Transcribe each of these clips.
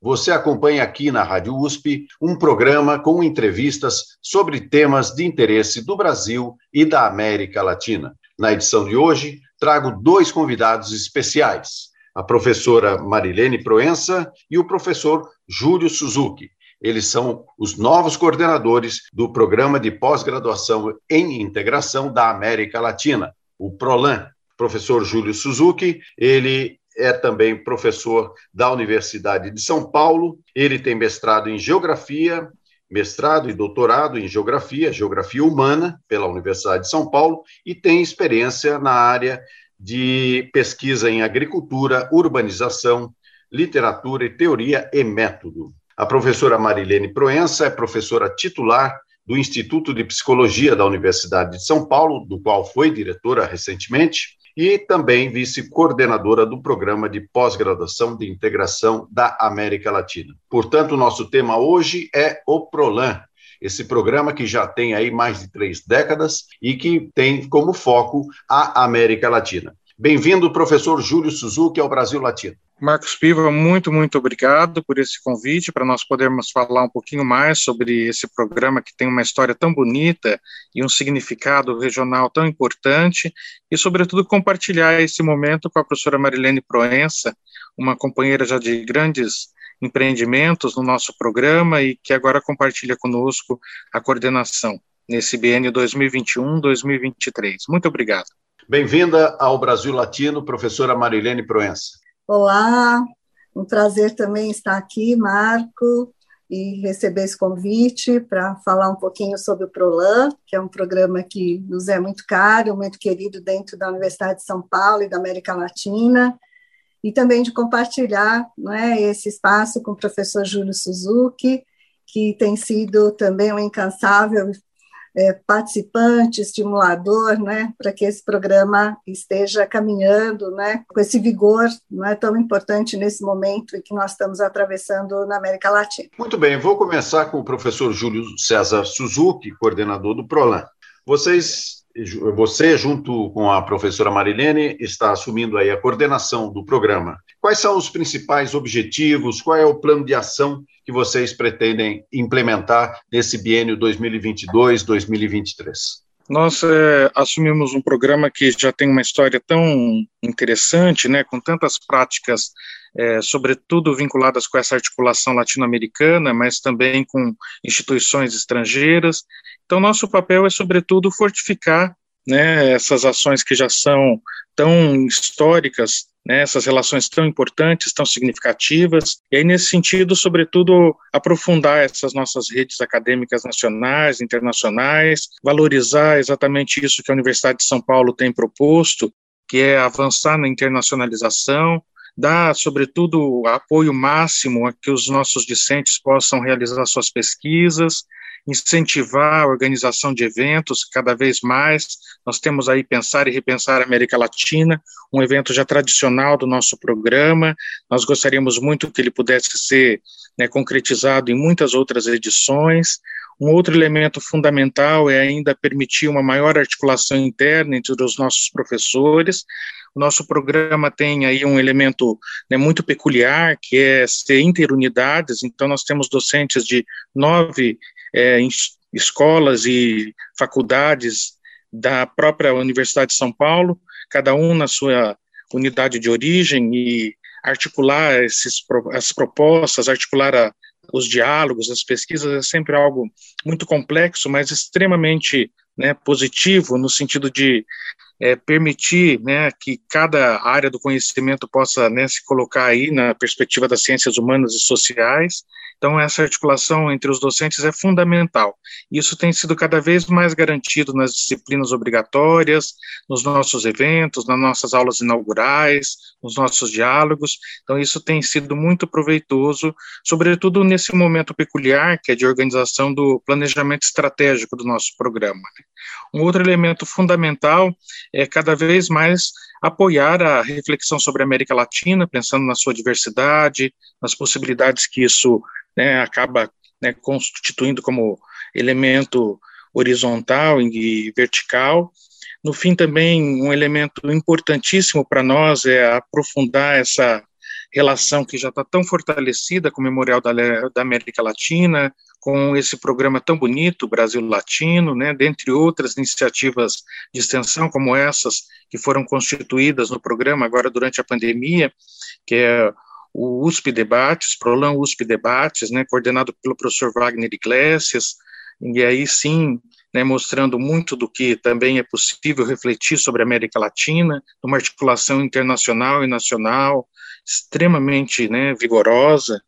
você acompanha aqui na Rádio USP um programa com entrevistas sobre temas de interesse do Brasil e da América Latina. Na edição de hoje, trago dois convidados especiais: a professora Marilene Proença e o professor Júlio Suzuki. Eles são os novos coordenadores do Programa de Pós-Graduação em Integração da América Latina, o PROLAN. Professor Júlio Suzuki, ele é também professor da Universidade de São Paulo. Ele tem mestrado em Geografia, mestrado e doutorado em Geografia, Geografia Humana, pela Universidade de São Paulo, e tem experiência na área de pesquisa em agricultura, urbanização, literatura e teoria e método. A professora Marilene Proença é professora titular do Instituto de Psicologia da Universidade de São Paulo, do qual foi diretora recentemente, e também vice-coordenadora do Programa de Pós-Graduação de Integração da América Latina. Portanto, o nosso tema hoje é o PROLAN, esse programa que já tem aí mais de três décadas e que tem como foco a América Latina. Bem-vindo, professor Júlio Suzuki, ao Brasil Latino. Marcos Piva, muito, muito obrigado por esse convite, para nós podermos falar um pouquinho mais sobre esse programa que tem uma história tão bonita e um significado regional tão importante, e, sobretudo, compartilhar esse momento com a professora Marilene Proença, uma companheira já de grandes empreendimentos no nosso programa e que agora compartilha conosco a coordenação nesse BN 2021-2023. Muito obrigado. Bem-vinda ao Brasil Latino, professora Marilene Proença. Olá, um prazer também estar aqui, Marco, e receber esse convite para falar um pouquinho sobre o PROLAN, que é um programa que nos é muito caro, muito querido dentro da Universidade de São Paulo e da América Latina, e também de compartilhar é, esse espaço com o professor Júlio Suzuki, que tem sido também um incansável é, participante, estimulador, né, para que esse programa esteja caminhando, né, com esse vigor, não é tão importante nesse momento em que nós estamos atravessando na América Latina. Muito bem, vou começar com o professor Júlio César Suzuki, coordenador do Prolan. Vocês você, junto com a professora Marilene, está assumindo aí a coordenação do programa. Quais são os principais objetivos? Qual é o plano de ação que vocês pretendem implementar nesse biênio 2022-2023? Nós é, assumimos um programa que já tem uma história tão interessante, né, com tantas práticas, é, sobretudo vinculadas com essa articulação latino-americana, mas também com instituições estrangeiras. Então, nosso papel é, sobretudo, fortificar né, essas ações que já são tão históricas, né, essas relações tão importantes, tão significativas, e aí, nesse sentido, sobretudo, aprofundar essas nossas redes acadêmicas nacionais, internacionais, valorizar exatamente isso que a Universidade de São Paulo tem proposto, que é avançar na internacionalização, dar, sobretudo, apoio máximo a que os nossos discentes possam realizar suas pesquisas, incentivar a organização de eventos cada vez mais. Nós temos aí Pensar e Repensar América Latina, um evento já tradicional do nosso programa. Nós gostaríamos muito que ele pudesse ser né, concretizado em muitas outras edições. Um outro elemento fundamental é ainda permitir uma maior articulação interna entre os nossos professores. Nosso programa tem aí um elemento né, muito peculiar, que é ser interunidades, então nós temos docentes de nove é, escolas e faculdades da própria Universidade de São Paulo, cada um na sua unidade de origem e articular esses, as propostas, articular a, os diálogos, as pesquisas é sempre algo muito complexo, mas extremamente né, positivo no sentido de é, permitir né, que cada área do conhecimento possa né, se colocar aí na perspectiva das ciências humanas e sociais. Então, essa articulação entre os docentes é fundamental. Isso tem sido cada vez mais garantido nas disciplinas obrigatórias, nos nossos eventos, nas nossas aulas inaugurais, nos nossos diálogos. Então, isso tem sido muito proveitoso, sobretudo nesse momento peculiar, que é de organização do planejamento estratégico do nosso programa. Né. Um outro elemento fundamental é cada vez mais apoiar a reflexão sobre a América Latina, pensando na sua diversidade, nas possibilidades que isso né, acaba né, constituindo como elemento horizontal e vertical. No fim, também, um elemento importantíssimo para nós é aprofundar essa relação que já está tão fortalecida com o Memorial da, da América Latina, com esse programa tão bonito, Brasil Latino, né, dentre outras iniciativas de extensão como essas que foram constituídas no programa agora durante a pandemia, que é o USP Debates, Prolan USP Debates, né, coordenado pelo professor Wagner Iglesias, e aí sim, né, mostrando muito do que também é possível refletir sobre a América Latina, uma articulação internacional e nacional extremamente né, vigorosa,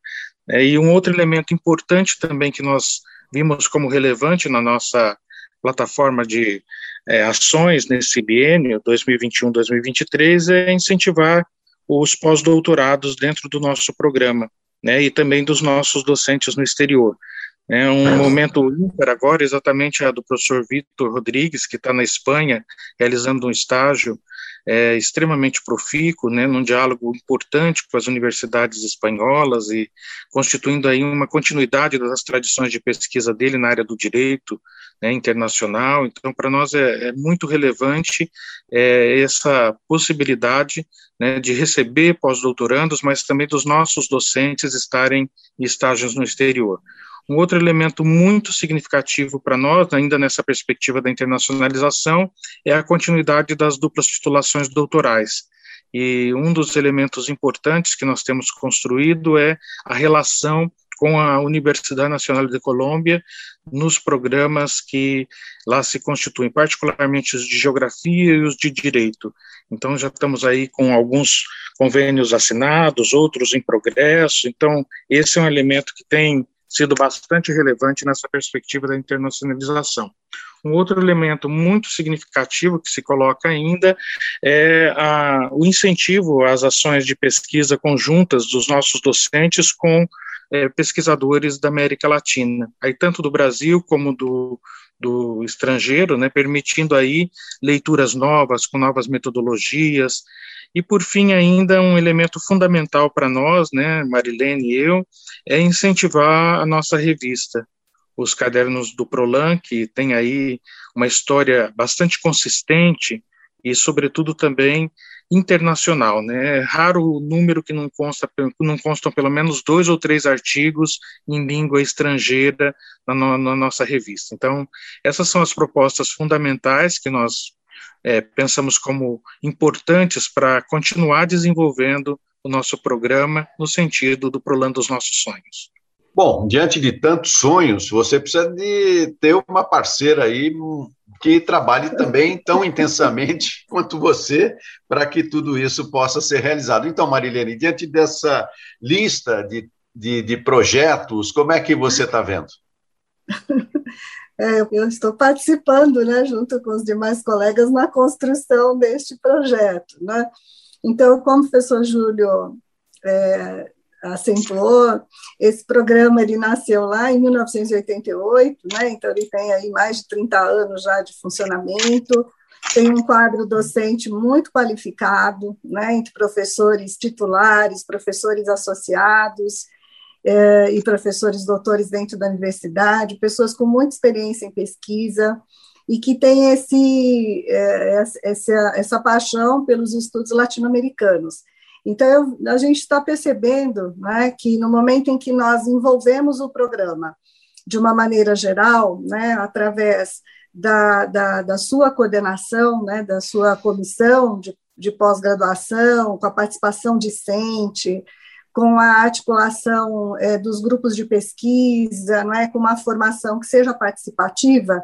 é, e um outro elemento importante também que nós vimos como relevante na nossa plataforma de é, ações nesse biênio 2021-2023 é incentivar os pós-doutorados dentro do nosso programa, né, e também dos nossos docentes no exterior. É um momento ímpar agora, exatamente a do professor Vitor Rodrigues, que está na Espanha, realizando um estágio é, extremamente profícuo, né, num diálogo importante com as universidades espanholas e constituindo aí uma continuidade das tradições de pesquisa dele na área do direito né, internacional. Então, para nós é, é, muito relevante é, essa possibilidade né, de receber pós-doutorandos, mas também dos nossos docentes estarem em estágios no exterior. Um outro elemento muito significativo para nós, ainda nessa perspectiva da internacionalização, é a continuidade das duplas titulações doutorais. E um dos elementos importantes que nós temos construído é a relação com a Universidade Nacional de Colômbia nos programas que lá se constituem, particularmente os de geografia e os de direito. Então já estamos aí com alguns convênios assinados, outros em progresso. Então esse é um elemento que tem sido bastante relevante nessa perspectiva da internacionalização. Um outro elemento muito significativo que se coloca ainda é a, o incentivo às ações de pesquisa conjuntas dos nossos docentes com é, pesquisadores da América Latina, aí tanto do Brasil como do, do estrangeiro, né, permitindo aí leituras novas, com novas metodologias, e, por fim, ainda um elemento fundamental para nós, né, Marilene e eu, é incentivar a nossa revista, os cadernos do Prolan, que tem aí uma história bastante consistente e, sobretudo, também internacional, né? É raro o número que não consta, não constam pelo menos dois ou três artigos em língua estrangeira na, na nossa revista. Então, essas são as propostas fundamentais que nós é, pensamos como importantes para continuar desenvolvendo o nosso programa no sentido do Prolando os Nossos Sonhos. Bom, diante de tantos sonhos, você precisa de ter uma parceira aí que trabalhe também tão intensamente quanto você para que tudo isso possa ser realizado. Então, Marilene, diante dessa lista de, de, de projetos, como é que você está vendo? É, eu estou participando, né, junto com os demais colegas, na construção deste projeto. Né? Então, como o professor Júlio é, acentuou, esse programa ele nasceu lá em 1988, né? então ele tem aí mais de 30 anos já de funcionamento, tem um quadro docente muito qualificado, né, entre professores titulares, professores associados, é, e professores doutores dentro da universidade, pessoas com muita experiência em pesquisa e que têm esse, é, essa, essa paixão pelos estudos latino-americanos. Então, eu, a gente está percebendo né, que no momento em que nós envolvemos o programa de uma maneira geral, né, através da, da, da sua coordenação, né, da sua comissão de, de pós-graduação, com a participação discente, com a articulação é, dos grupos de pesquisa, não é, com uma formação que seja participativa,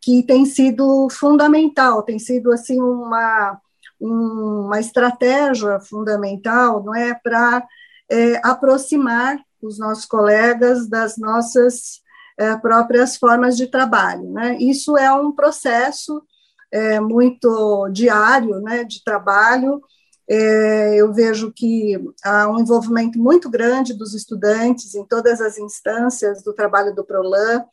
que tem sido fundamental, tem sido assim uma, uma estratégia fundamental, não é, para é, aproximar os nossos colegas das nossas é, próprias formas de trabalho, né? Isso é um processo é, muito diário, né, de trabalho. É, eu vejo que há um envolvimento muito grande dos estudantes em todas as instâncias do trabalho do Prolan,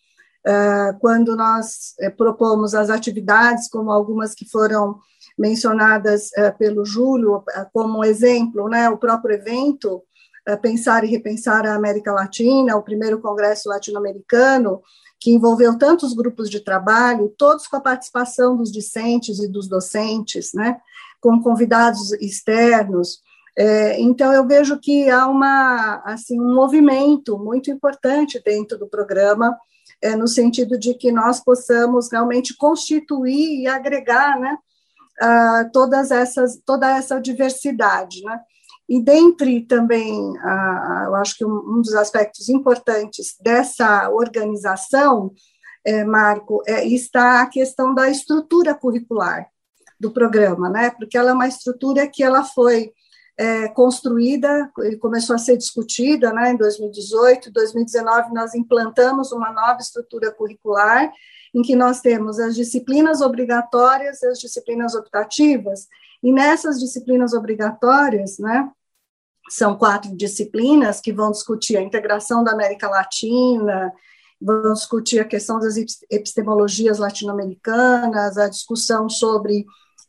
é, quando nós é, propomos as atividades, como algumas que foram mencionadas é, pelo Júlio, como exemplo, né, o próprio evento, Pensar e Repensar a América Latina, o primeiro congresso latino-americano, que envolveu tantos grupos de trabalho, todos com a participação dos discentes e dos docentes, né, com convidados externos. É, então, eu vejo que há uma, assim, um movimento muito importante dentro do programa, é, no sentido de que nós possamos realmente constituir e agregar né, todas essas, toda essa diversidade. Né? E dentre também, eu acho que um, dos aspectos importantes dessa organização, é, Marco, é, está a questão da estrutura curricular do programa, né? Porque ela é uma estrutura que ela foi é, construída e começou a ser discutida, né? Em 2018, 2019 nós implantamos uma nova estrutura curricular em que nós temos as disciplinas obrigatórias e as disciplinas optativas, e nessas disciplinas obrigatórias, né, são quatro disciplinas que vão discutir a integração da América Latina, vão discutir a questão das epistemologias latino-americanas, a discussão sobre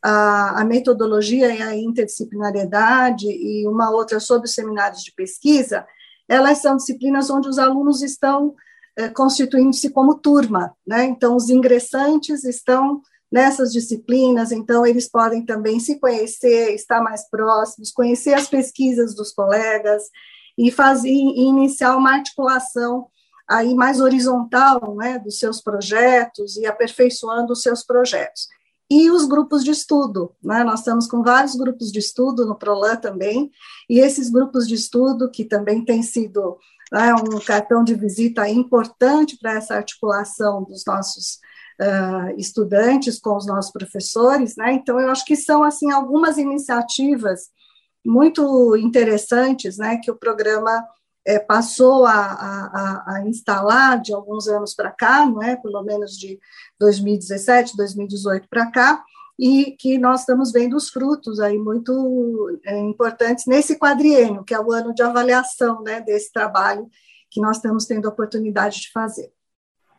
a, a, metodologia e a interdisciplinariedade, e uma outra sobre os seminários de pesquisa, elas são disciplinas onde os alunos estão é, constituindo-se como turma, né? Então, os ingressantes estão nessas disciplinas, então eles podem também se conhecer, estar mais próximos, conhecer as pesquisas dos colegas e fazer e iniciar uma articulação aí mais horizontal, né, dos seus projetos e aperfeiçoando os seus projetos. E os grupos de estudo, né? Nós estamos com vários grupos de estudo no Prolan também, e esses grupos de estudo que também têm sido né, um cartão de visita importante para essa articulação dos nossos uh, estudantes com os nossos professores, né? Então, eu acho que são, assim, algumas iniciativas muito interessantes, né, que o programa é, passou a, a, a, instalar de alguns anos para cá, não é? Pelo menos de 2017, 2018 para cá, e que nós estamos vendo os frutos aí muito é, importantes nesse quadriênio, que é o ano de avaliação, né, desse trabalho que nós estamos tendo a oportunidade de fazer.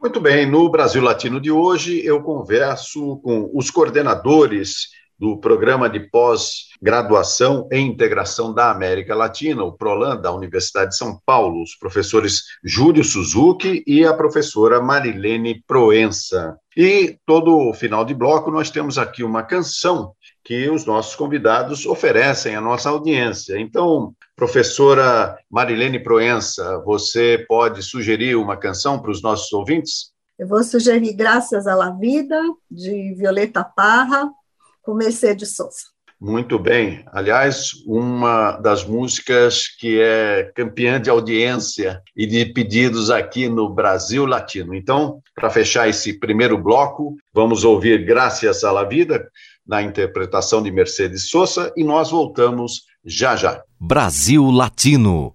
Muito bem, no Brasil Latino de hoje eu converso com os coordenadores do Programa de Pós-Graduação em Integração da América Latina, o PROLAN, da Universidade de São Paulo, os professores Júlio Suzuki e a professora Marilene Proença. E todo final de bloco nós temos aqui uma canção que os nossos convidados oferecem à nossa audiência. Então, professora Marilene Proença, você pode sugerir uma canção para os nossos ouvintes? Eu vou sugerir Graças à La Vida, de Violeta Parra, com Mercedes Souza. Muito bem. Aliás, uma das músicas que é campeã de audiência e de pedidos aqui no Brasil Latino. Então, para fechar esse primeiro bloco, vamos ouvir Graças à La Vida, na interpretação de Mercedes Sosa, e nós voltamos já já. Brasil Latino.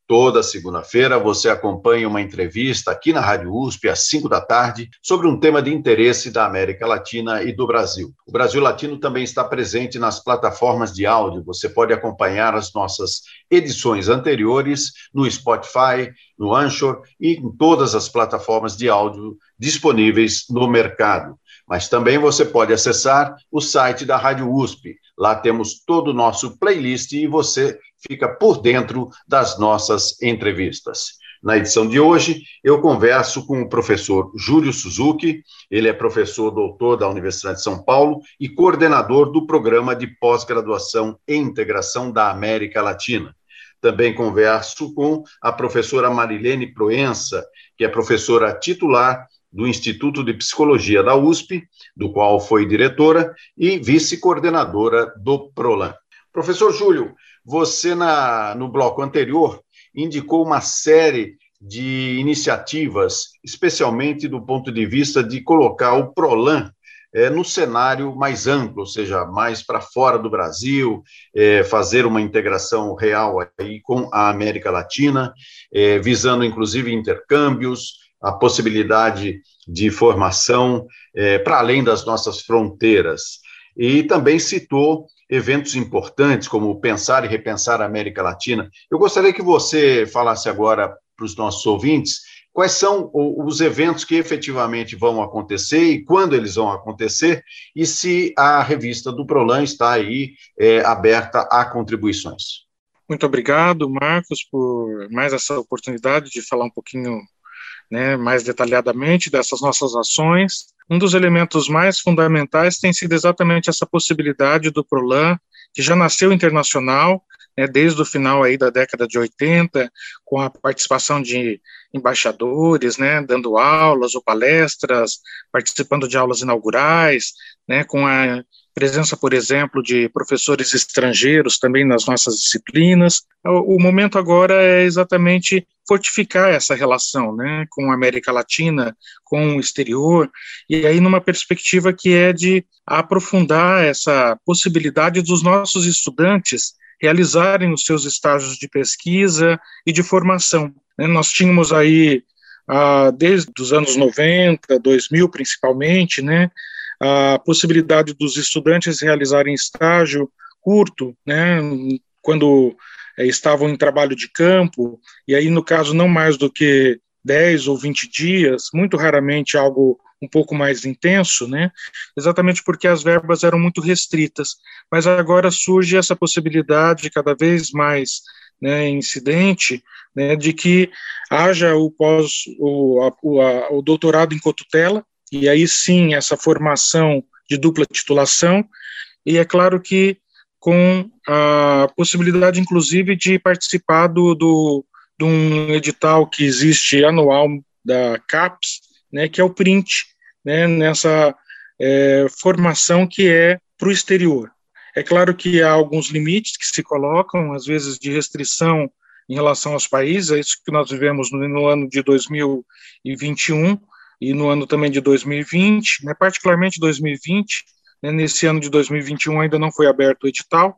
Toda segunda-feira você acompanha uma entrevista aqui na Rádio USP às 5 da tarde sobre um tema de interesse da América Latina e do Brasil. O Brasil Latino também está presente nas plataformas de áudio. Você pode acompanhar as nossas edições anteriores no Spotify, no Anchor e em todas as plataformas de áudio disponíveis no mercado. Mas também você pode acessar o site da Rádio USP. Lá temos todo o nosso playlist e você fica por dentro das nossas entrevistas. Na edição de hoje, eu converso com o professor Júlio Suzuki, ele é professor doutor da Universidade de São Paulo e coordenador do programa de pós-graduação em integração da América Latina. Também converso com a professora Marilene Proença, que é professora titular do Instituto de Psicologia da USP, do qual foi diretora, e vice-coordenadora do PROLAN. Professor Júlio, você, na, no bloco anterior, indicou uma série de iniciativas, especialmente do ponto de vista de colocar o PROLAN é, no cenário mais amplo, ou seja, mais para fora do Brasil, é, fazer uma integração real aí com a América Latina, é, visando inclusive intercâmbios, a possibilidade de formação para além das nossas fronteiras. E também citou eventos importantes, como Pensar e Repensar a América Latina. Eu gostaria que você falasse agora para os nossos ouvintes quais são os eventos que efetivamente vão acontecer e quando eles vão acontecer, e se a revista do Prolan está aí é, aberta a contribuições. Muito obrigado, Marcos, por mais essa oportunidade de falar um pouquinho né, mais detalhadamente dessas nossas ações. Um dos elementos mais fundamentais tem sido exatamente essa possibilidade do Prolan, que já nasceu internacional, né, desde o final aí da década de 80, com a participação de embaixadores, né, dando aulas ou palestras, participando de aulas inaugurais, né, com a presença, por exemplo, de professores estrangeiros também nas nossas disciplinas. O, momento agora é exatamente fortificar essa relação né, com a América Latina, com o exterior, e aí numa perspectiva que é de aprofundar essa possibilidade dos nossos estudantes realizarem os seus estágios de pesquisa e de formação. Né. Nós tínhamos aí, ah, desde os anos 90, 2000 principalmente, né, a possibilidade dos estudantes realizarem estágio curto, né, quando é, estavam em trabalho de campo, e aí, no caso, não mais do que 10 ou 20 dias, muito raramente algo um pouco mais intenso, né? Exatamente porque as verbas eram muito restritas. Mas agora surge essa possibilidade cada vez mais né, incidente, né, de que haja o pós o, a, a, o doutorado em cotutela, e aí sim essa formação de dupla titulação, e é claro que com a possibilidade, inclusive, de participar do, do, de um edital que existe anual da CAPES, né, que é o print, né, nessa é, formação que é para o exterior. É claro que há alguns limites que se colocam, às vezes de restrição em relação aos países, é isso que nós vivemos no, no ano de 2021, e no ano também de 2020, né, particularmente 2020, né, nesse ano de 2021 ainda não foi aberto o edital,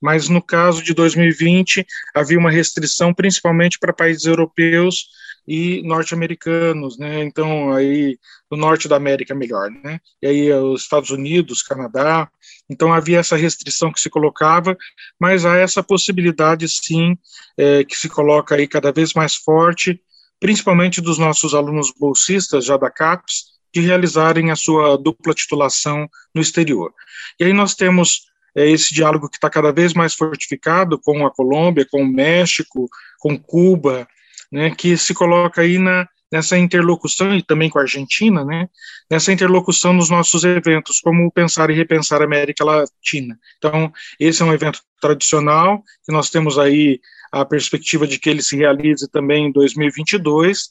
mas no caso de 2020 havia uma restrição principalmente para países europeus e norte-americanos, né? Então aí do norte da América melhor, né? E aí os Estados Unidos, Canadá. Então havia essa restrição que se colocava, mas há essa possibilidade sim é, que se coloca aí cada vez mais forte principalmente dos nossos alunos bolsistas, já da CAPES, de realizarem a sua dupla titulação no exterior. E aí nós temos é, esse diálogo que está cada vez mais fortificado com a Colômbia, com o México, com Cuba, né, que se coloca aí na, nessa interlocução, e também com a Argentina, né, nessa interlocução nos nossos eventos, como Pensar e Repensar a América Latina. Então, esse é um evento tradicional, que nós temos aí a perspectiva de que ele se realize também em 2022.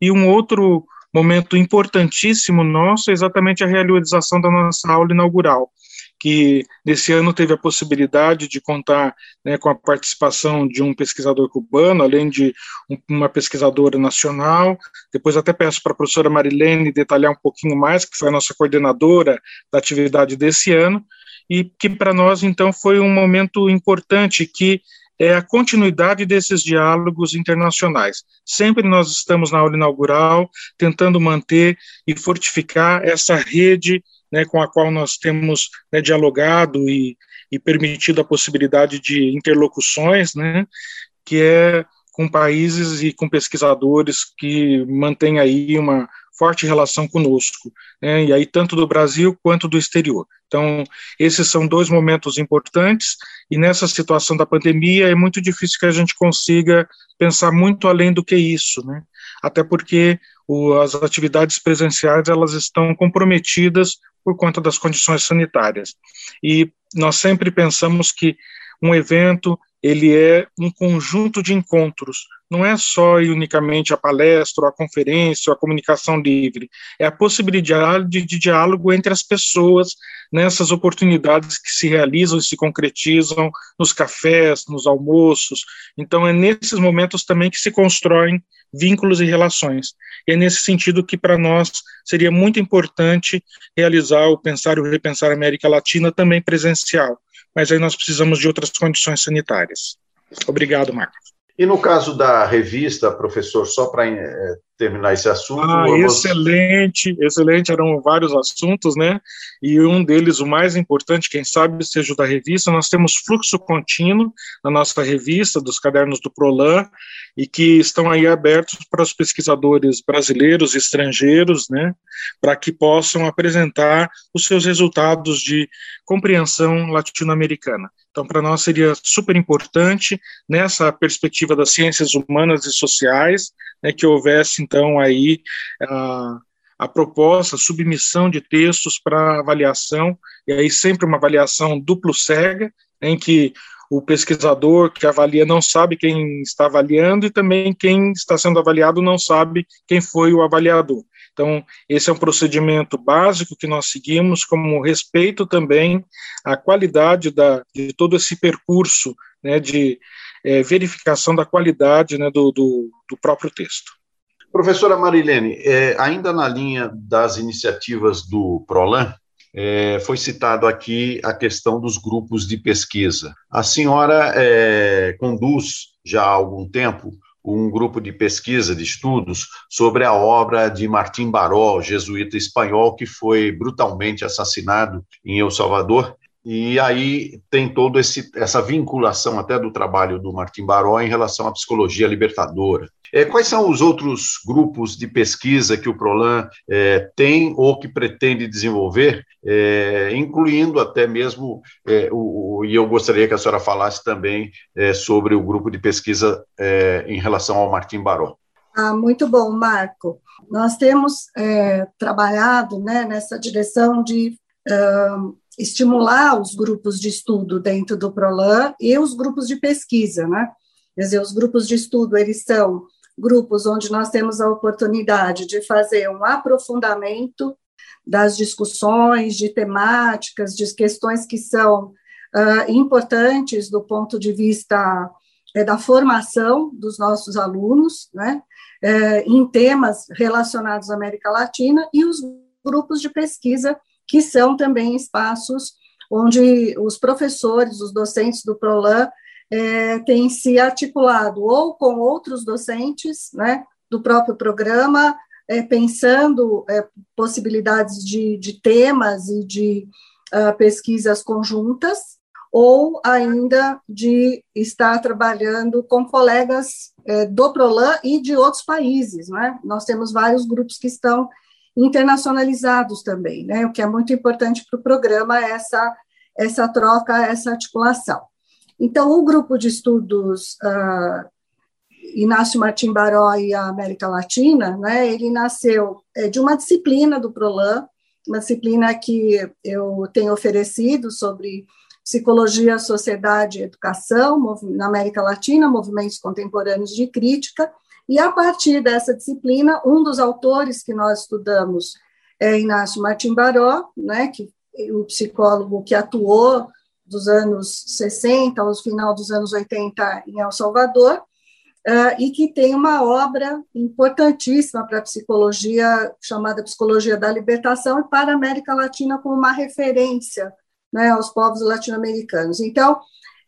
E um outro momento importantíssimo nosso é exatamente a realização da nossa aula inaugural, que nesse ano teve a possibilidade de contar né, com a participação de um pesquisador cubano, além de uma pesquisadora nacional. Depois até peço para a professora Marilene detalhar um pouquinho mais, que foi a nossa coordenadora da atividade desse ano, e que para nós, então, foi um momento importante que é a continuidade desses diálogos internacionais. Sempre nós estamos na aula inaugural tentando manter e fortificar essa rede né, com a qual nós temos né, dialogado e, e, permitido a possibilidade de interlocuções, né, que é com países e com pesquisadores que mantêm aí uma forte relação conosco, né, e aí tanto do Brasil quanto do exterior. Então, esses são dois momentos importantes, e nessa situação da pandemia é muito difícil que a gente consiga pensar muito além do que isso, né, até porque o, as atividades presenciais, elas estão comprometidas por conta das condições sanitárias, e nós sempre pensamos que um evento ele é um conjunto de encontros, não é só e unicamente a palestra, a conferência, a comunicação livre, é a possibilidade de, diálogo entre as pessoas nessas oportunidades que se realizam e se concretizam nos cafés, nos almoços. Então, é nesses momentos também que se constroem vínculos e relações. E é nesse sentido que, para nós, seria muito importante realizar o Pensar e o Repensar América Latina também presencial mas aí nós precisamos de outras condições sanitárias. Obrigado, Marcos. E no caso da revista, professor, só para é, terminar esse assunto. Ah, excelente, excelente, eram vários assuntos, né? E um deles, o mais importante, quem sabe seja o da revista, nós temos fluxo contínuo na nossa revista, dos cadernos do Prolan, e que estão aí abertos para os pesquisadores brasileiros e estrangeiros, né? Para que possam apresentar os seus resultados de compreensão latino-americana. Então, para nós seria super importante, nessa perspectiva das ciências humanas e sociais, né, que houvesse, então, aí a, a proposta, a submissão de textos para avaliação, e aí sempre uma avaliação duplo cega, em que o pesquisador que avalia não sabe quem está avaliando e também quem está sendo avaliado não sabe quem foi o avaliador. Então, esse é um procedimento básico que nós seguimos, como respeito também à qualidade da, de todo esse percurso né, de é, verificação da qualidade né, do, do, do, próprio texto. Professora Marilene, é, ainda na linha das iniciativas do PROLAN, é, foi citado aqui a questão dos grupos de pesquisa. A senhora é, conduz já há algum tempo um grupo de pesquisa, de estudos, sobre a obra de Martim Baró, jesuíta espanhol, que foi brutalmente assassinado em El Salvador. E aí tem toda essa vinculação até do trabalho do Martim Baró em relação à psicologia libertadora. É, quais são os outros grupos de pesquisa que o Prolan é, tem ou que pretende desenvolver, é, incluindo até mesmo, é, o, o, e eu gostaria que a senhora falasse também é, sobre o grupo de pesquisa é, em relação ao Martim Baró. Ah, muito bom, Marco. Nós temos trabalhado né, nessa direção de uh, estimular os grupos de estudo dentro do Prolan e os grupos de pesquisa, né? Quer dizer, os grupos de estudo, eles são grupos onde nós temos a oportunidade de fazer um aprofundamento das discussões, de temáticas, de questões que são uh, importantes do ponto de vista é, da formação dos nossos alunos, né, é, em temas relacionados à América Latina, e os grupos de pesquisa, que são também espaços onde os professores, os docentes do PROLAN, é, tem se articulado ou com outros docentes né, do próprio programa, é, pensando é, possibilidades de, de, temas e de uh, pesquisas conjuntas, ou ainda de estar trabalhando com colegas é, do PROLAN e de outros países. Né? Nós temos vários grupos que estão internacionalizados também, né? o que é muito importante para o programa, essa, essa troca, essa articulação. Então, o grupo de estudos uh, Inácio Martim Baró e a América Latina, né, ele nasceu é, de uma disciplina do PROLAN, uma disciplina que eu tenho oferecido sobre psicologia, sociedade e educação na América Latina, movimentos contemporâneos de crítica, e a partir dessa disciplina, um dos autores que nós estudamos é Inácio Martim Baró, né, que o psicólogo que atuou dos anos 60 ao final dos anos 80 em El Salvador, uh, e que tem uma obra importantíssima para a psicologia, chamada Psicologia da Libertação, e para a América Latina como uma referência né, aos povos latino-americanos. Então,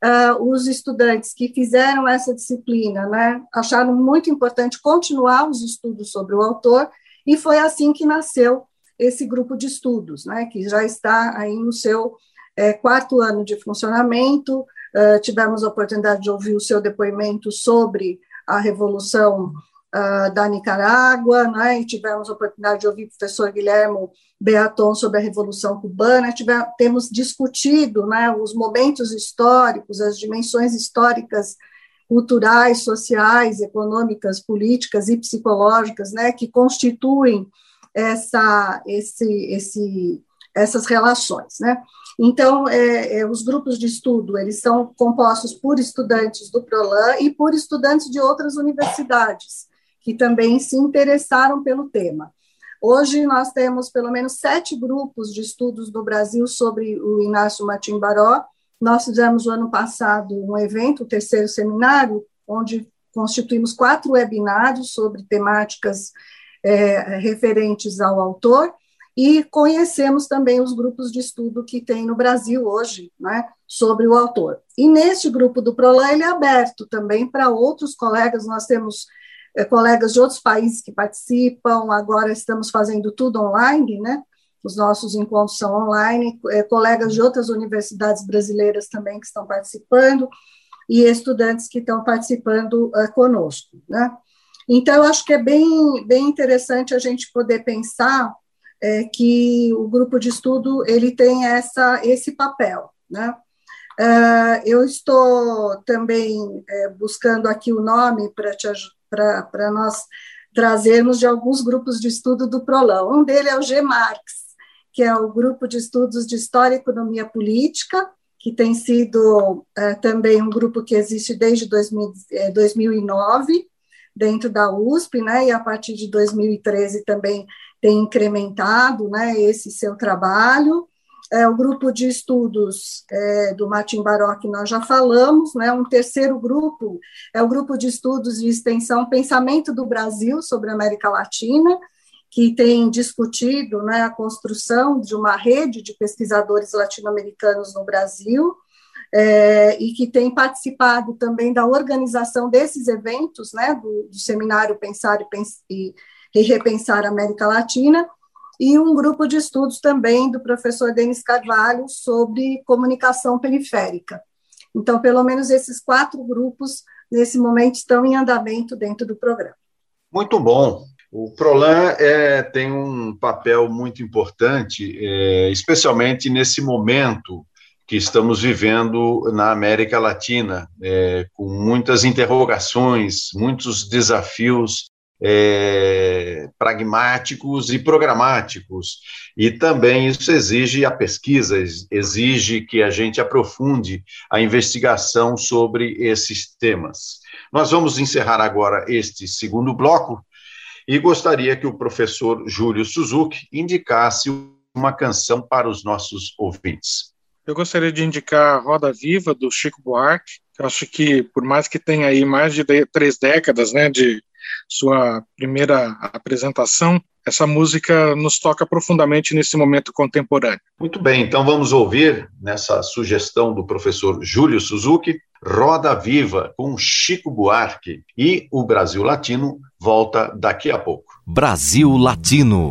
uh, os estudantes que fizeram essa disciplina né, acharam muito importante continuar os estudos sobre o autor, e foi assim que nasceu esse grupo de estudos, né, que já está aí no seu é, quarto ano de funcionamento, uh, tivemos a oportunidade de ouvir o seu depoimento sobre a Revolução uh, da Nicarágua, né, e tivemos a oportunidade de ouvir o professor Guilherme Beaton sobre a Revolução Cubana, tivemos, temos discutido né, os momentos históricos, as dimensões históricas culturais, sociais, econômicas, políticas e psicológicas, né, que constituem essa, esse, esse, essas relações, né. Então, é, é, os grupos de estudo, eles são compostos por estudantes do PROLAN e por estudantes de outras universidades, que também se interessaram pelo tema. Hoje nós temos pelo menos sete grupos de estudos no Brasil sobre o Inácio Martim Baró. Nós fizemos o ano passado um evento, o terceiro seminário, onde constituímos quatro webinários sobre temáticas é, referentes ao autor, e conhecemos também os grupos de estudo que tem no Brasil hoje, né, sobre o autor. E neste grupo do PROLAN, ele é aberto também para outros colegas, nós temos é, colegas de outros países que participam, agora estamos fazendo tudo online, né? Os nossos encontros são online, é, colegas de outras universidades brasileiras também que estão participando, e estudantes que estão participando uh, conosco, né? Então, acho que é bem, bem interessante a gente poder pensar é, que o grupo de estudo ele tem essa, esse papel, né? Uh, eu estou também é, buscando aqui o nome para nós trazermos de alguns grupos de estudo do PROLAN. Um deles é o GMARX, que é o Grupo de Estudos de História e Economia Política, que tem sido uh, também um grupo que existe desde 2000, 2009, dentro da USP, né, e a partir de 2013 também tem incrementado né, esse seu trabalho. É, o grupo de estudos é, do Martin Baroque nós já falamos, né, um terceiro grupo é o grupo de estudos de extensão Pensamento do Brasil sobre a América Latina, que tem discutido né, a construção de uma rede de pesquisadores latino-americanos no Brasil, é, e que tem participado também da organização desses eventos, né, do, do seminário Pensar e, Pens e, Repensar América Latina, e um grupo de estudos também do professor Denis Carvalho sobre comunicação periférica. Então, pelo menos esses quatro grupos, nesse momento, estão em andamento dentro do programa. Muito bom. O Prolan é, tem um papel muito importante, é, especialmente nesse momento que estamos vivendo na América Latina, é, com muitas interrogações, muitos desafios é, pragmáticos e programáticos. E também isso exige a pesquisa, exige que a gente aprofunde a investigação sobre esses temas. Nós vamos encerrar agora este segundo bloco e gostaria que o professor Júlio Suzuki indicasse uma canção para os nossos ouvintes. Eu gostaria de indicar a Roda Viva, do Chico Buarque. Eu acho que, por mais que tenha aí mais de três décadas né, de sua primeira apresentação, essa música nos toca profundamente nesse momento contemporâneo. Muito bem, então vamos ouvir, nessa sugestão do professor Júlio Suzuki, Roda Viva, com Chico Buarque. E o Brasil Latino volta daqui a pouco. Brasil Latino.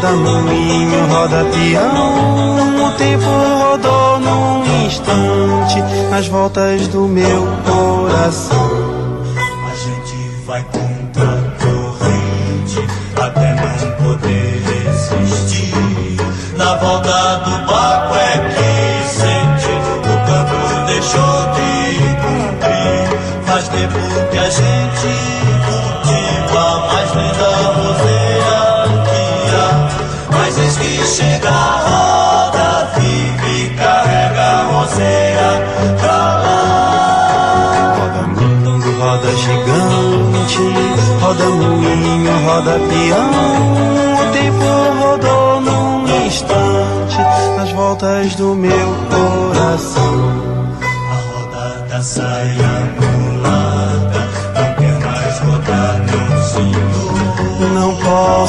Roda moinho, roda peão. O tempo rodou num instante Nas voltas do meu coração. A gente vai contra a corrente Até não poder resistir. Na volta do barco é que sente O campo deixou de cumprir. Faz tempo que a gente chega a roda, vive e carrega a roseira pra lá. Roda mundo, roda gigante, roda moinho, roda peão. O tempo rodou num instante, nas voltas do meu coração.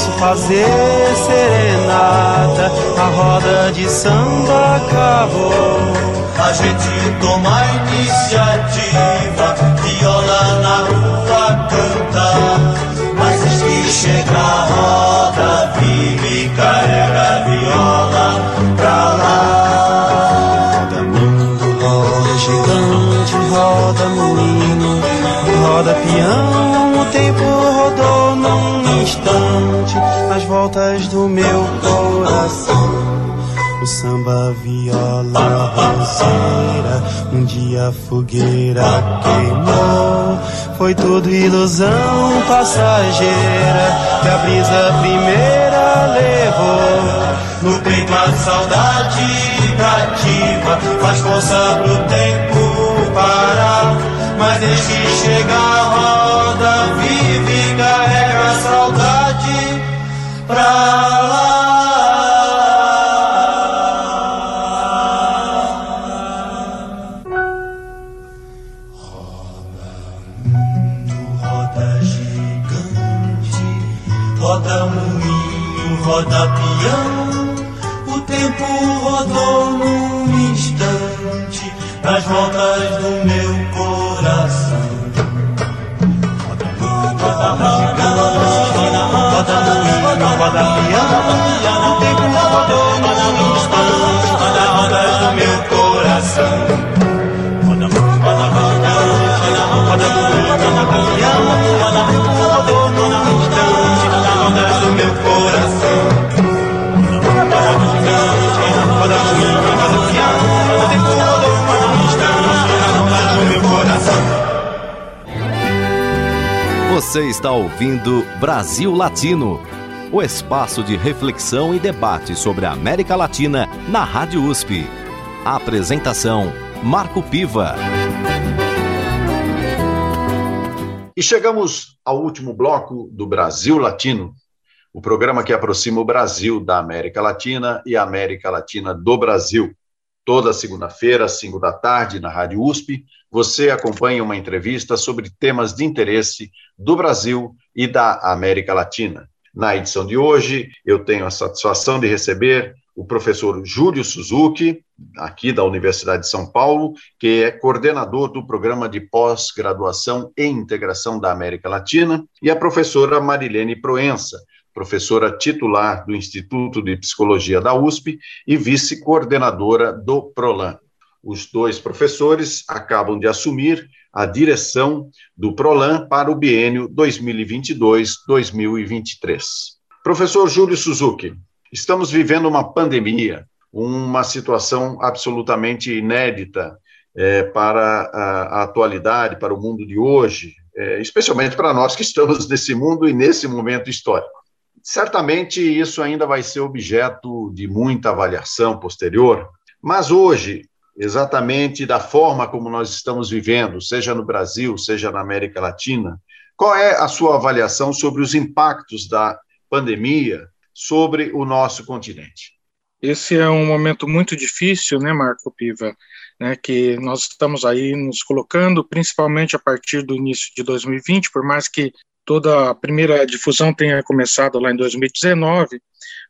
Posso fazer serenata, a roda de samba acabou. A gente toma a iniciativa, viola na rua canta. Mas diz que chega a roda, vive e carrega a viola pra lá. Roda mundo, roda gigante, roda moinho, roda peão, o tempo voltas do meu coração. o samba, viola, roseira. Um dia a fogueira queimou. Foi tudo ilusão passageira que a brisa primeira levou. No peito a saudade cativa, faz força pro tempo parar. Mas deixe chegar a roda vive pra ouvindo Brasil Latino, o espaço de reflexão e debate sobre a América Latina na Rádio USP. A apresentação: Marco Piva. E chegamos ao último bloco do Brasil Latino, o programa que aproxima o Brasil da América Latina e a América Latina do Brasil. Toda segunda-feira, às 5 da tarde, na Rádio USP, você acompanha uma entrevista sobre temas de interesse do Brasil e da América Latina. Na edição de hoje, eu tenho a satisfação de receber o professor Júlio Suzuki, aqui da Universidade de São Paulo, que é coordenador do programa de pós-graduação em integração da América Latina, e a professora Marilene Proença, professora titular do Instituto de Psicologia da USP e vice-coordenadora do PROLAN. Os dois professores acabam de assumir a direção do PROLAN para o biênio 2022-2023. Professor Júlio Suzuki, estamos vivendo uma pandemia, uma situação absolutamente inédita é, para a, a, atualidade, para o mundo de hoje, é, especialmente para nós que estamos nesse mundo e nesse momento histórico. Certamente isso ainda vai ser objeto de muita avaliação posterior, mas hoje, exatamente da forma como nós estamos vivendo, seja no Brasil, seja na América Latina, qual é a sua avaliação sobre os impactos da pandemia sobre o nosso continente? Esse é um momento muito difícil, né, Marco Piva? Né, que nós estamos aí nos colocando, principalmente a partir do início de 2020, por mais que toda a primeira difusão tenha começado lá em 2019,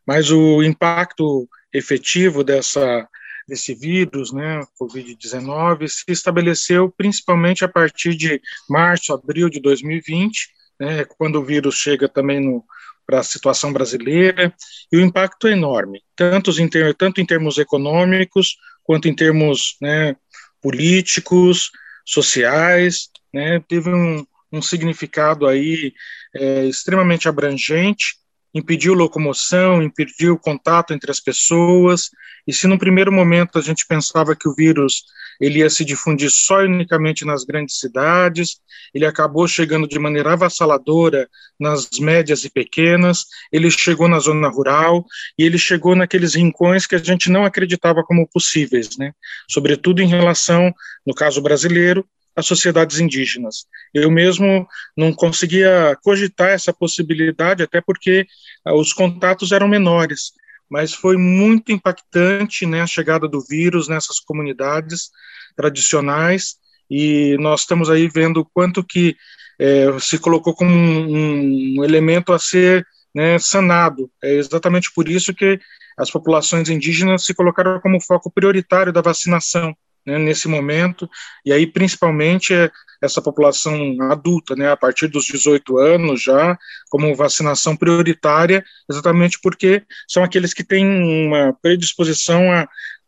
mas o impacto efetivo dessa desse vírus, né, COVID-19, se estabeleceu principalmente a partir de março, abril de 2020, né, quando o vírus chega também para a situação brasileira, e o impacto é enorme, tanto em, ter, tanto em termos econômicos, quanto em termos né, políticos, sociais, né, teve um, um significado aí é, extremamente abrangente, impediu locomoção, impediu contato entre as pessoas, e se no primeiro momento a gente pensava que o vírus ele ia se difundir só unicamente nas grandes cidades, ele acabou chegando de maneira avassaladora nas médias e pequenas, ele chegou na zona rural e ele chegou naqueles rincões que a gente não acreditava como possíveis, né? Sobretudo em relação, no caso brasileiro, as sociedades indígenas. Eu mesmo não conseguia cogitar essa possibilidade, até porque ah, os contatos eram menores, mas foi muito impactante né, a chegada do vírus nessas comunidades tradicionais, e nós estamos aí vendo o quanto que é, se colocou como um, um elemento a ser né, sanado. É exatamente por isso que as populações indígenas se colocaram como foco prioritário da vacinação né, nesse momento, e aí principalmente é essa população adulta, né, a partir dos 18 anos já, como vacinação prioritária, exatamente porque são aqueles que têm uma predisposição a,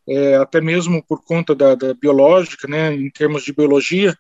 é, até mesmo por conta da, da biológica, né, em termos de biologia,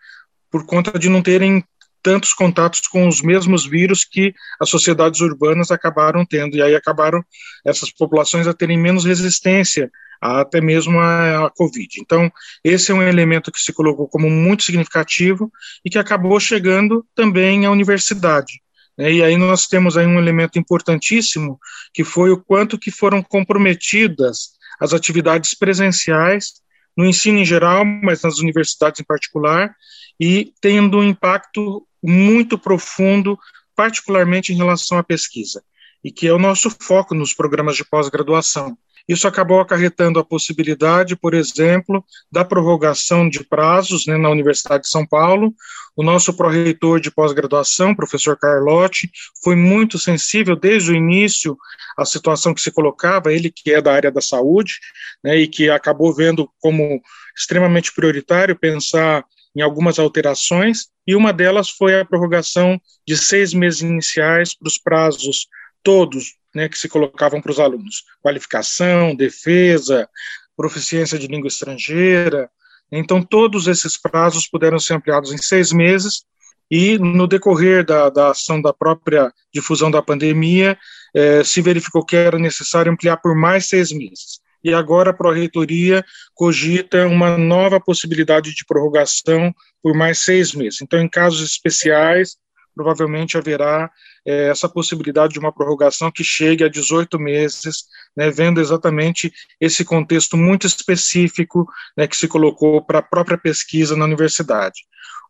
por conta de não terem tantos contatos com os mesmos vírus que as sociedades urbanas acabaram tendo, e aí acabaram essas populações a terem menos resistência até mesmo a, a, Covid. Então, esse é um elemento que se colocou como muito significativo e que acabou chegando também à universidade. Né? E aí nós temos aí um elemento importantíssimo, que foi o quanto que foram comprometidas as atividades presenciais no ensino em geral, mas nas universidades em particular, e tendo um impacto muito profundo, particularmente em relação à pesquisa, e que é o nosso foco nos programas de pós-graduação. Isso acabou acarretando a possibilidade, por exemplo, da prorrogação de prazos né, na Universidade de São Paulo. O nosso pró-reitor de pós-graduação, professor Carlotti, foi muito sensível desde o início à situação que se colocava, ele que é da área da saúde, né, e que acabou vendo como extremamente prioritário pensar em algumas alterações, e uma delas foi a prorrogação de seis meses iniciais para os prazos todos né, que se colocavam para os alunos: qualificação, defesa, proficiência de língua estrangeira. Então, todos esses prazos puderam ser ampliados em seis meses, e no decorrer da, da ação da própria difusão da pandemia, eh, se verificou que era necessário ampliar por mais seis meses. E agora a Pró-Reitoria cogita uma nova possibilidade de prorrogação por mais seis meses. Então, em casos especiais, provavelmente haverá é, essa possibilidade de uma prorrogação que chegue a 18 meses, né, vendo exatamente esse contexto muito específico né, que se colocou para a própria pesquisa na universidade.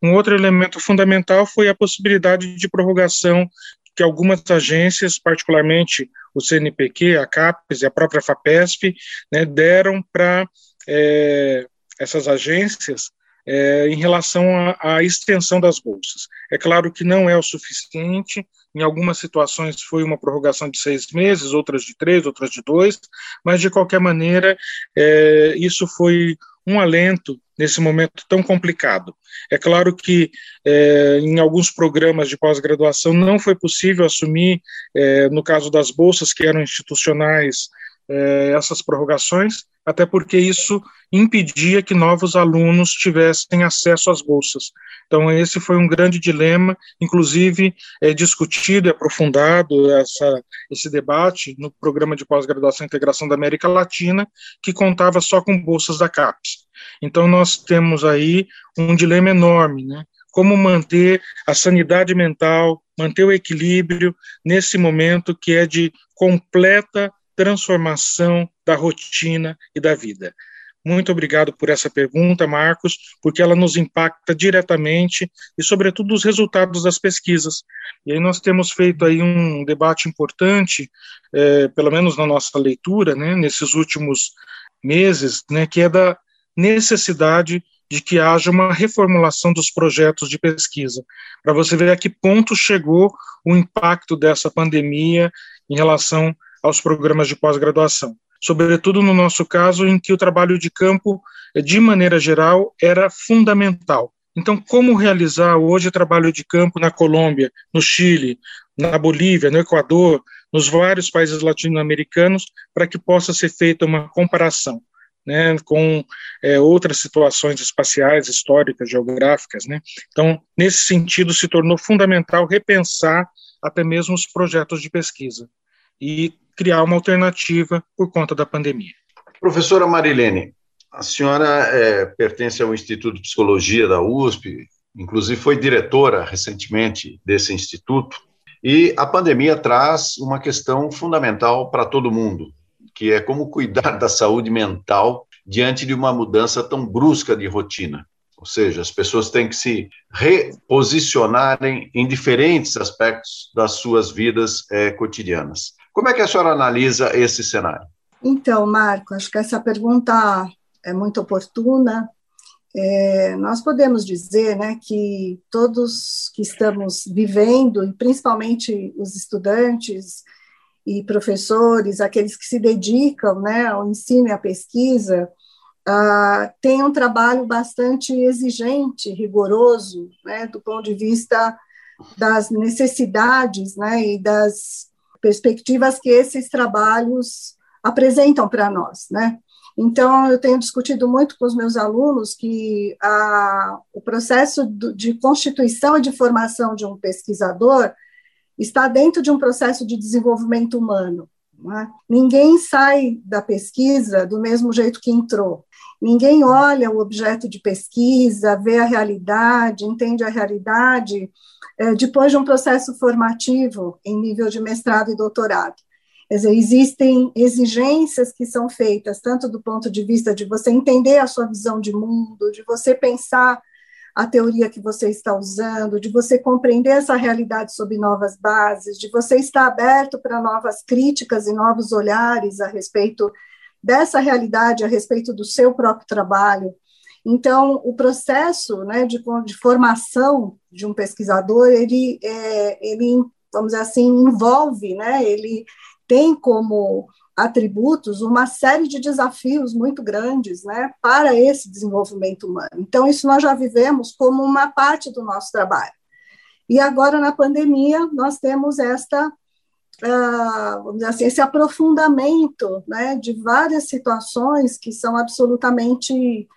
Um outro elemento fundamental foi a possibilidade de prorrogação que algumas agências, particularmente o CNPq, a CAPES e a própria FAPESP, né, deram para é, essas agências é, em relação à extensão das bolsas. É claro que não é o suficiente, em algumas situações foi uma prorrogação de seis meses, outras de três, outras de dois, mas de qualquer maneira, é, isso foi um alento nesse momento tão complicado. É claro que é, em alguns programas de pós-graduação não foi possível assumir, é, no caso das bolsas que eram institucionais, é, essas prorrogações, até porque isso impedia que novos alunos tivessem acesso às bolsas. Então, esse foi um grande dilema, inclusive é discutido e aprofundado essa, esse debate no programa de pós-graduação e integração da América Latina, que contava só com bolsas da CAPES. Então, nós temos aí um dilema enorme, né? Como manter a sanidade mental, manter o equilíbrio nesse momento que é de completa transformação da rotina e da vida. Muito obrigado por essa pergunta, Marcos, porque ela nos impacta diretamente e, sobretudo, os resultados das pesquisas. E aí nós temos feito aí um debate importante, é, pelo menos na nossa leitura, né, nesses últimos meses, né, que é da necessidade de que haja uma reformulação dos projetos de pesquisa, para você ver a que ponto chegou o impacto dessa pandemia em relação aos programas de pós-graduação. Sobretudo no nosso caso, em que o trabalho de campo, de maneira geral, era fundamental. Então, como realizar hoje trabalho de campo na Colômbia, no Chile, na Bolívia, no Equador, nos vários países latino-americanos, para que possa ser feita uma comparação né, com é, outras situações espaciais, históricas, geográficas. Né? Então, nesse sentido, se tornou fundamental repensar até mesmo os projetos de pesquisa e criar uma alternativa por conta da pandemia. Professora Marilene, a senhora é, pertence ao Instituto de Psicologia da USP, inclusive foi diretora recentemente desse instituto, e a pandemia traz uma questão fundamental para todo mundo, que é como cuidar da saúde mental diante de uma mudança tão brusca de rotina. Ou seja, as pessoas têm que se reposicionarem em diferentes aspectos das suas vidas é, cotidianas. Como é que a senhora analisa esse cenário? Então, Marco, acho que essa pergunta é muito oportuna. É, nós podemos dizer né, que todos que estamos vivendo, e principalmente os estudantes e professores, aqueles que se dedicam né, ao ensino e à pesquisa, uh, têm um trabalho bastante exigente, rigoroso, né, do ponto de vista das necessidades né, e das perspectivas que esses trabalhos apresentam para nós, né? Então, eu tenho discutido muito com os meus alunos que a, o processo de constituição e de formação de um pesquisador está dentro de um processo de desenvolvimento humano. É? Ninguém sai da pesquisa do mesmo jeito que entrou. Ninguém olha o objeto de pesquisa, vê a realidade, entende a realidade é, depois de um processo formativo em nível de mestrado e doutorado. Dizer, existem exigências que são feitas, tanto do ponto de vista de você entender a sua visão de mundo, de você pensar a teoria que você está usando, de você compreender essa realidade sob novas bases, de você estar aberto para novas críticas e novos olhares a respeito dessa realidade, a respeito do seu próprio trabalho. Então, o processo né, de, de formação de um pesquisador, ele, é, ele, vamos dizer assim, envolve, né, ele tem como atributos uma série de desafios muito grandes né, para esse desenvolvimento humano. Então, isso nós já vivemos como uma parte do nosso trabalho. E agora, na pandemia, nós temos esta, uh, vamos dizer assim, esse aprofundamento né, de várias situações que são absolutamente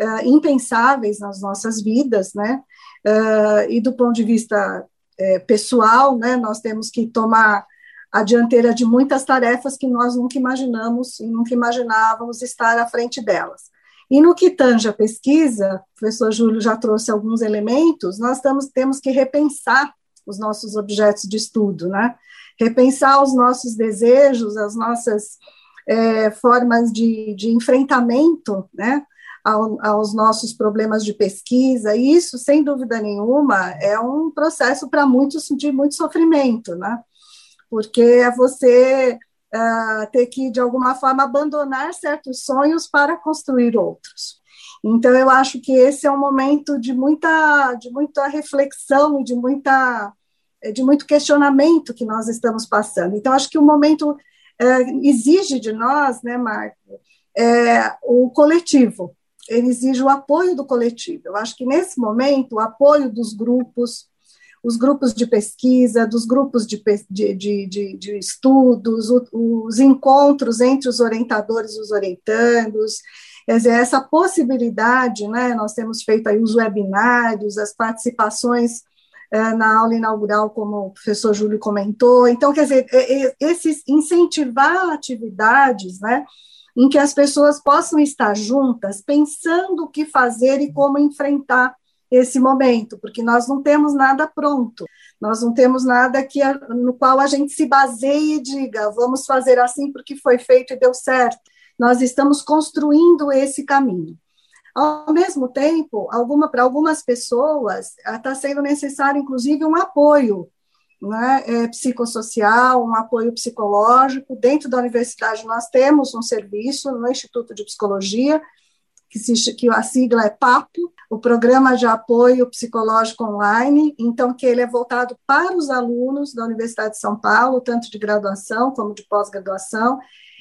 uh, impensáveis nas nossas vidas, né? Uh, e do ponto de vista uh, pessoal, né, nós temos que tomar a dianteira de muitas tarefas que nós nunca imaginamos e nunca imaginávamos estar à frente delas. E no que tange a pesquisa, o professor Júlio já trouxe alguns elementos, nós estamos, temos que repensar os nossos objetos de estudo, né? repensar os nossos desejos, as nossas é, formas de, de enfrentamento né? Ao, aos nossos problemas de pesquisa, e isso, sem dúvida nenhuma, é um processo para muitos de muito sofrimento, né? Porque é você uh, ter que, de alguma forma, abandonar certos sonhos para construir outros. Então, eu acho que esse é um momento de muita, de muita reflexão e de, muita, de muito questionamento que nós estamos passando. Então, acho que o momento uh, exige de nós, né, Marco, é, o coletivo, ele exige o apoio do coletivo. Eu acho que nesse momento, o apoio dos grupos, os grupos de pesquisa, dos grupos de, de, de, de estudos, os encontros entre os orientadores e os orientandos, quer dizer, essa possibilidade, né, nós temos feito aí os webinários, as participações é, na aula inaugural, como o professor Júlio comentou, então, quer dizer, esses incentivar atividades, né, em que as pessoas possam estar juntas, pensando o que fazer e como enfrentar esse momento, porque nós não temos nada pronto, nós não temos nada que, no qual a gente se baseie e diga, vamos fazer assim porque foi feito e deu certo. Nós estamos construindo esse caminho. Ao mesmo tempo, alguma, para algumas pessoas, está sendo necessário, inclusive, um apoio né, é, psicossocial, um apoio psicológico. Dentro da universidade, nós temos um serviço no Instituto de Psicologia, que, se, que a sigla é PAPO, o Programa de Apoio Psicológico Online, então que ele é voltado para os alunos da Universidade de São Paulo, tanto de graduação como de pós-graduação,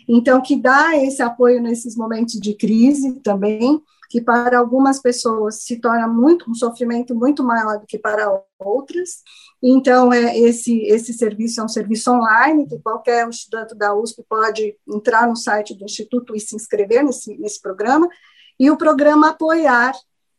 então que dá esse apoio nesses momentos de crise também, que para algumas pessoas se torna muito um sofrimento muito maior do que para outras. Então, é, esse, esse serviço é um serviço online, que qualquer estudante da USP pode entrar no site do Instituto e se inscrever nesse, nesse programa, e o programa Apoiar,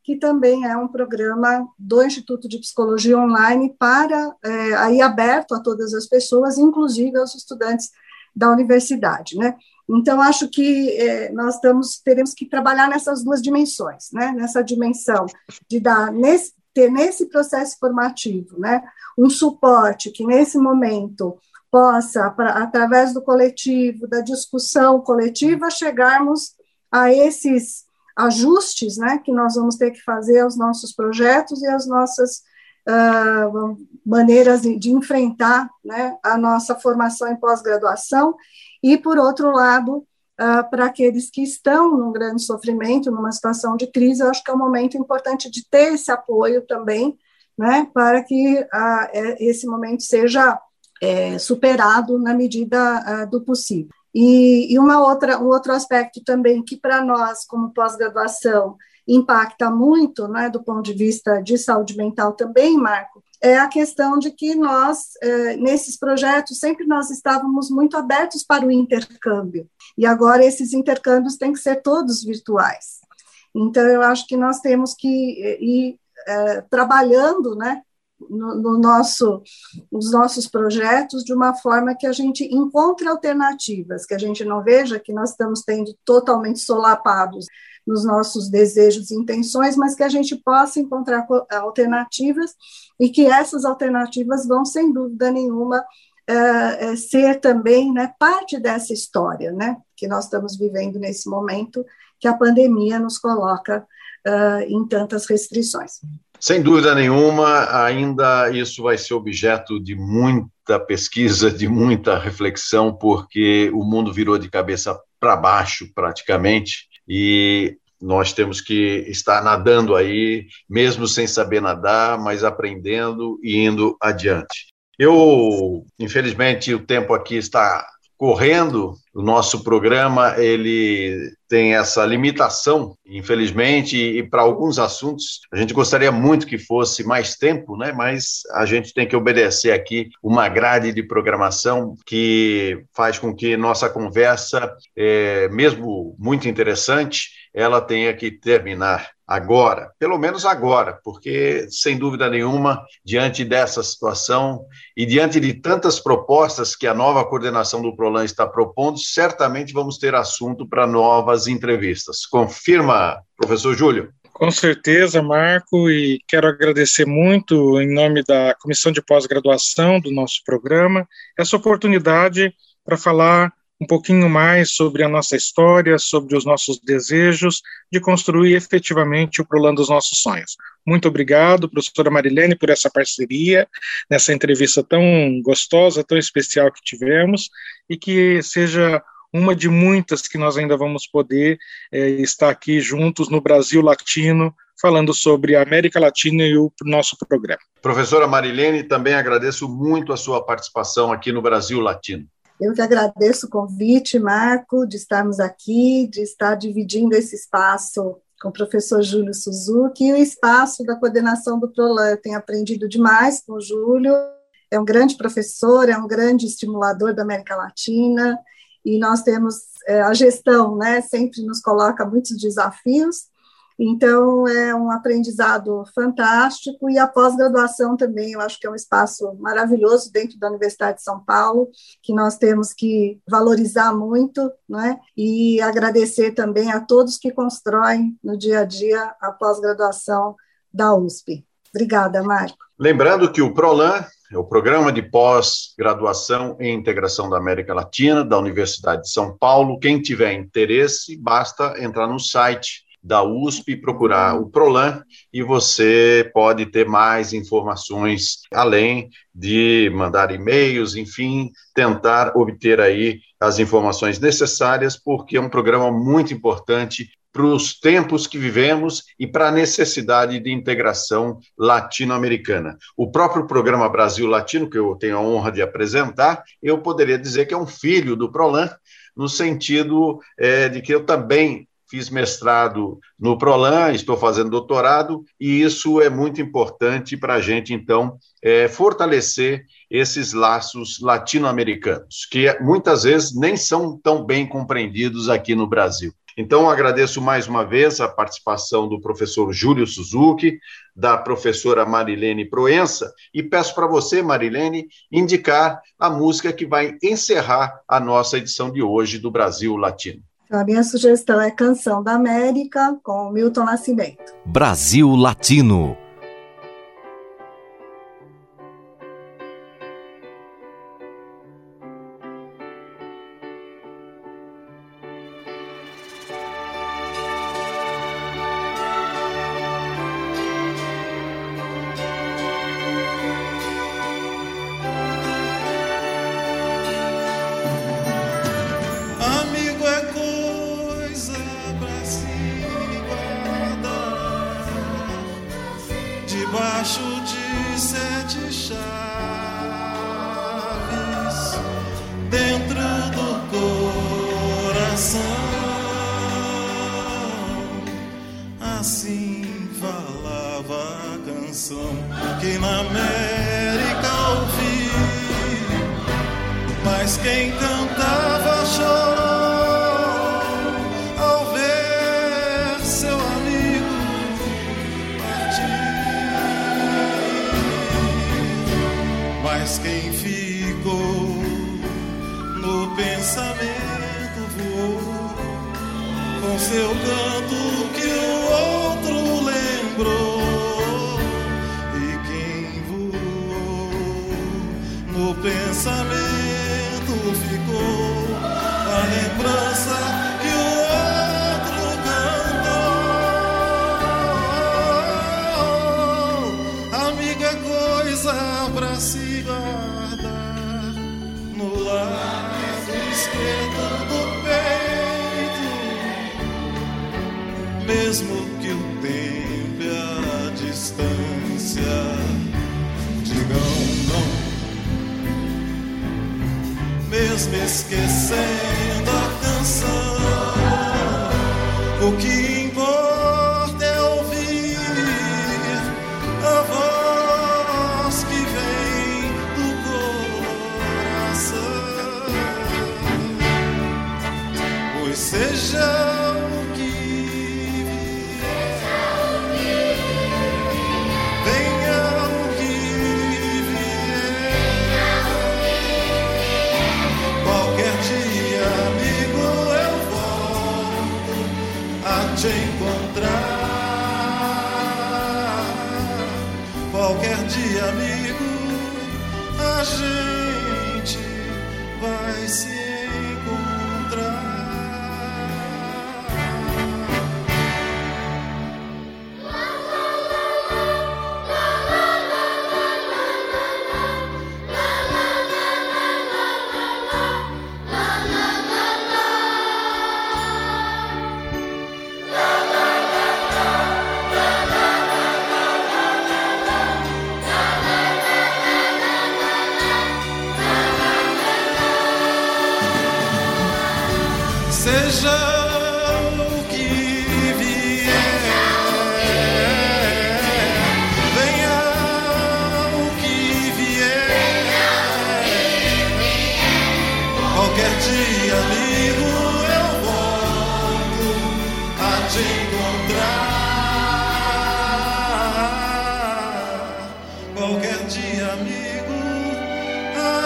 que também é um programa do Instituto de Psicologia Online para é, aí aberto a todas as pessoas, inclusive aos estudantes da universidade, né? Então acho que é, nós estamos teremos que trabalhar nessas duas dimensões, né? Nessa dimensão de dar nesse, ter nesse processo formativo, né? Um suporte que nesse momento possa, pra, através do coletivo, da discussão coletiva, chegarmos a esses ajustes né, que nós vamos ter que fazer aos nossos projetos e às nossas uh, maneiras de, de enfrentar né, a nossa formação em pós-graduação, e, por outro lado, uh, para aqueles que estão num grande sofrimento, numa situação de crise, eu acho que é um momento importante de ter esse apoio também, né, para que uh, esse momento seja é, superado na medida do possível. E, e uma outra, um outro aspecto também que para nós, como pós-graduação, impacta muito, né, do ponto de vista de saúde mental também, Marco, é a questão de que nós, é, nesses projetos, sempre nós estávamos muito abertos para o intercâmbio, e agora esses intercâmbios têm que ser todos virtuais. Então, eu acho que nós temos que ir é, trabalhando, né, no, no, nosso, nos nossos projetos de uma forma que a gente encontre alternativas, que a gente não veja que nós estamos tendo totalmente solapados nos nossos desejos e intenções, mas que a gente possa encontrar alternativas e que essas alternativas vão, sem dúvida nenhuma, é, ser também né, parte dessa história né, que nós estamos vivendo nesse momento, que a pandemia nos coloca uh, em tantas restrições. Sem dúvida nenhuma, ainda isso vai ser objeto de muita pesquisa, de muita reflexão, porque o mundo virou de cabeça para baixo, praticamente, e nós temos que estar nadando aí, mesmo sem saber nadar, mas aprendendo e indo adiante. Eu, infelizmente, o tempo aqui está correndo, o nosso programa ele tem essa limitação, infelizmente, e para alguns assuntos a gente gostaria muito que fosse mais tempo, né? Mas a gente tem que obedecer aqui uma grade de programação que faz com que nossa conversa, é, mesmo muito interessante, ela tenha que terminar agora, pelo menos agora, porque, sem dúvida nenhuma, diante dessa situação e diante de tantas propostas que a nova coordenação do PROLAN está propondo, certamente vamos ter assunto para novas entrevistas. Confirma, professor Júlio? Com certeza, Marco, e quero agradecer muito, em nome da Comissão de Pós-Graduação do nosso programa, essa oportunidade para falar um pouquinho mais sobre a nossa história, sobre os nossos desejos de construir efetivamente o Prolan dos nossos sonhos. Muito obrigado, professora Marilene, por essa parceria, nessa entrevista tão gostosa, tão especial que tivemos, e que seja uma de muitas que nós ainda vamos poder é, estar aqui juntos no Brasil Latino, falando sobre a América Latina e o nosso programa. Professora Marilene, também agradeço muito a sua participação aqui no Brasil Latino. Eu que agradeço o convite, Marco, de estarmos aqui, de estar dividindo esse espaço com o professor Júlio Suzuki e o espaço da coordenação do PROLAN. Eu tenho aprendido demais com o Júlio, é um grande professor, é um grande estimulador da América Latina, e nós temos é, a gestão, né, sempre nos coloca muitos desafios, então, é um aprendizado fantástico e a pós-graduação também, eu acho que é um espaço maravilhoso dentro da Universidade de São Paulo, que nós temos que valorizar muito, né? E agradecer também a todos que constroem no dia a dia a pós-graduação da USP. Obrigada, Marco. Lembrando que o PROLAN é o Programa de Pós-Graduação em Integração da América Latina, da Universidade de São Paulo. Quem tiver interesse, basta entrar no site da USP, procurar o Prolan e você pode ter mais informações além de mandar e-mails, enfim, tentar obter aí as informações necessárias, porque é um programa muito importante para os tempos que vivemos e para a necessidade de integração latino-americana. O próprio programa Brasil Latino, que eu tenho a honra de apresentar, eu poderia dizer que é um filho do Prolan, no sentido é, de que eu também fiz mestrado no Prolan, estou fazendo doutorado, e isso é muito importante para a gente, então, é, fortalecer esses laços latino-americanos, que muitas vezes nem são tão bem compreendidos aqui no Brasil. Então, agradeço mais uma vez a participação do professor Júlio Suzuki, da professora Marilene Proença, e peço para você, Marilene, indicar a música que vai encerrar a nossa edição de hoje do Brasil Latino. Então, a minha sugestão é Canção da América, com Milton Nascimento. Brasil Latino distância digam não. Mesmo esquecendo a canção, o que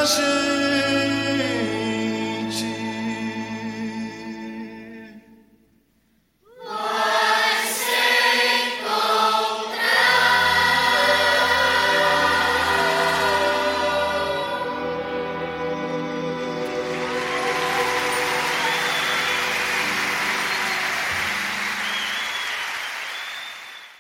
a